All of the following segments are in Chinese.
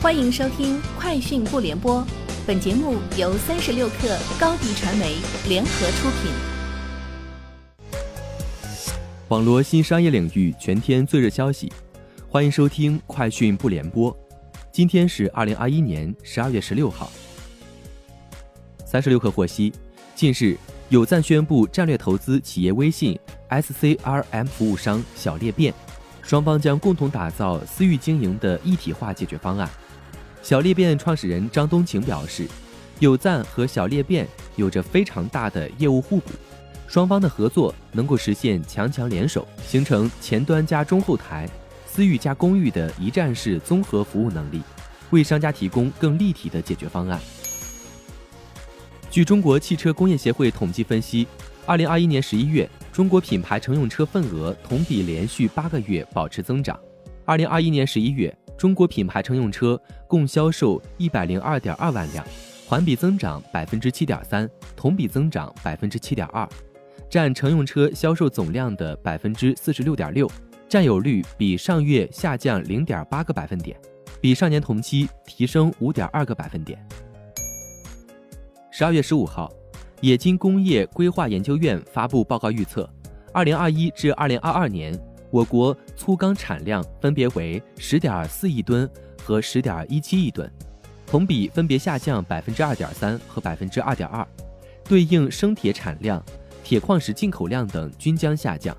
欢迎收听《快讯不联播》，本节目由三十六克高低传媒联合出品。网络新商业领域全天最热消息，欢迎收听《快讯不联播》。今天是二零二一年十二月十六号。三十六氪获悉，近日有赞宣布战略投资企业微信 SCRM 服务商小裂变，双方将共同打造私域经营的一体化解决方案。小裂变创始人张东晴表示，有赞和小裂变有着非常大的业务互补，双方的合作能够实现强强联手，形成前端加中后台、私域加公域的一站式综合服务能力，为商家提供更立体的解决方案。据中国汽车工业协会统计分析，二零二一年十一月，中国品牌乘用车份额同比连续八个月保持增长。二零二一年十一月。中国品牌乘用车共销售一百零二点二万辆，环比增长百分之七点三，同比增长百分之七点二，占乘用车销售总量的百分之四十六点六，占有率比上月下降零点八个百分点，比上年同期提升五点二个百分点。十二月十五号，冶金工业规划研究院发布报告预测，二零二一至二零二二年。我国粗钢产量分别为十点四亿吨和十点一七亿吨，同比分别下降百分之二点三和百分之二点二。对应生铁产量、铁矿石进口量等均将下降。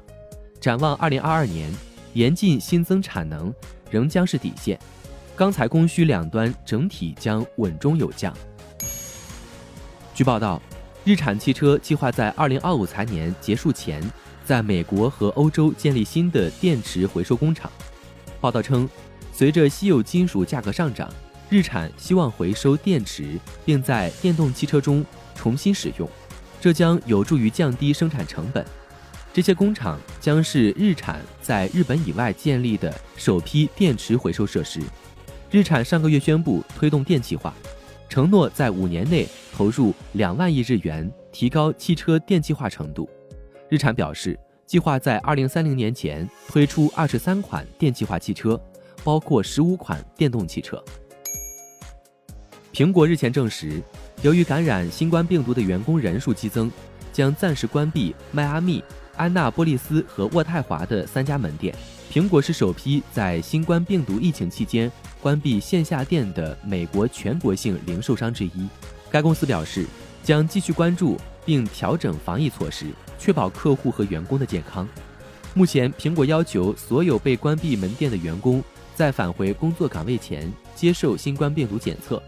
展望二零二二年，严禁新增产能仍将是底线，钢材供需两端整体将稳中有降。据报道，日产汽车计划在二零二五财年结束前。在美国和欧洲建立新的电池回收工厂。报道称，随着稀有金属价格上涨，日产希望回收电池，并在电动汽车中重新使用，这将有助于降低生产成本。这些工厂将是日产在日本以外建立的首批电池回收设施。日产上个月宣布推动电气化，承诺在五年内投入两万亿日元，提高汽车电气化程度。日产表示，计划在二零三零年前推出二十三款电气化汽车，包括十五款电动汽车。苹果日前证实，由于感染新冠病毒的员工人数激增，将暂时关闭迈阿密、安纳波利斯和渥太华的三家门店。苹果是首批在新冠病毒疫情期间关闭线下店的美国全国性零售商之一。该公司表示，将继续关注并调整防疫措施。确保客户和员工的健康。目前，苹果要求所有被关闭门店的员工在返回工作岗位前接受新冠病毒检测。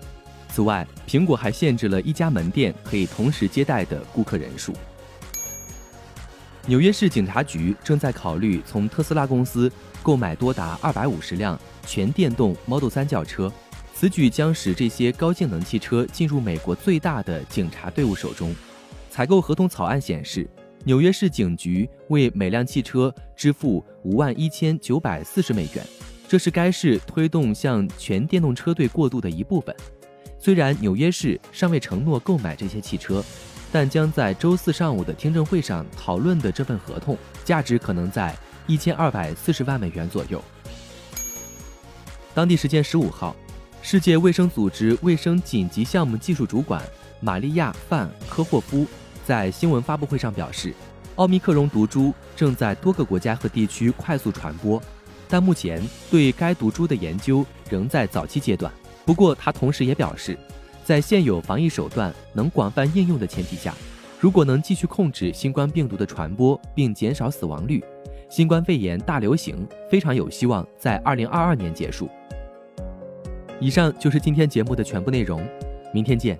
此外，苹果还限制了一家门店可以同时接待的顾客人数。纽约市警察局正在考虑从特斯拉公司购买多达二百五十辆全电动 Model 3轿车，此举将使这些高性能汽车进入美国最大的警察队伍手中。采购合同草案显示。纽约市警局为每辆汽车支付五万一千九百四十美元，这是该市推动向全电动车队过渡的一部分。虽然纽约市尚未承诺购买这些汽车，但将在周四上午的听证会上讨论的这份合同价值可能在一千二百四十万美元左右。当地时间十五号，世界卫生组织卫生紧急项目技术主管玛利亚·范科霍夫。在新闻发布会上表示，奥密克戎毒株正在多个国家和地区快速传播，但目前对该毒株的研究仍在早期阶段。不过，他同时也表示，在现有防疫手段能广泛应用的前提下，如果能继续控制新冠病毒的传播并减少死亡率，新冠肺炎大流行非常有希望在2022年结束。以上就是今天节目的全部内容，明天见。